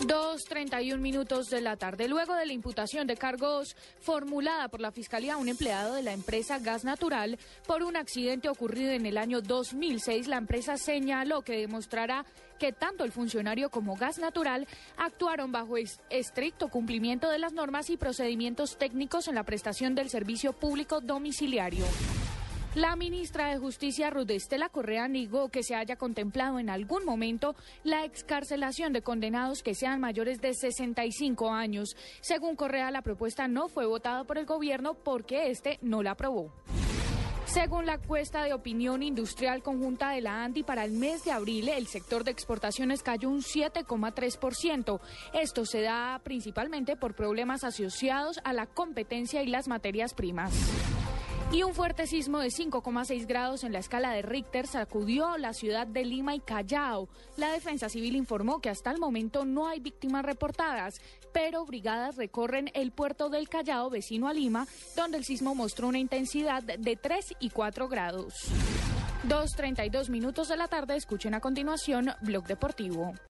2.31 minutos de la tarde. Luego de la imputación de cargos formulada por la Fiscalía a un empleado de la empresa Gas Natural por un accidente ocurrido en el año 2006, la empresa señaló que demostrará que tanto el funcionario como Gas Natural actuaron bajo es- estricto cumplimiento de las normas y procedimientos técnicos en la prestación del servicio público domiciliario. La ministra de Justicia, Ruth Estela Correa, negó que se haya contemplado en algún momento la excarcelación de condenados que sean mayores de 65 años. Según Correa, la propuesta no fue votada por el gobierno porque este no la aprobó. Según la encuesta de opinión industrial conjunta de la ANDI para el mes de abril, el sector de exportaciones cayó un 7,3%. Esto se da principalmente por problemas asociados a la competencia y las materias primas. Y un fuerte sismo de 5,6 grados en la escala de Richter sacudió la ciudad de Lima y Callao. La defensa civil informó que hasta el momento no hay víctimas reportadas, pero brigadas recorren el puerto del Callao, vecino a Lima, donde el sismo mostró una intensidad de 3 y 4 grados. 2.32 minutos de la tarde, escuchen a continuación Blog Deportivo.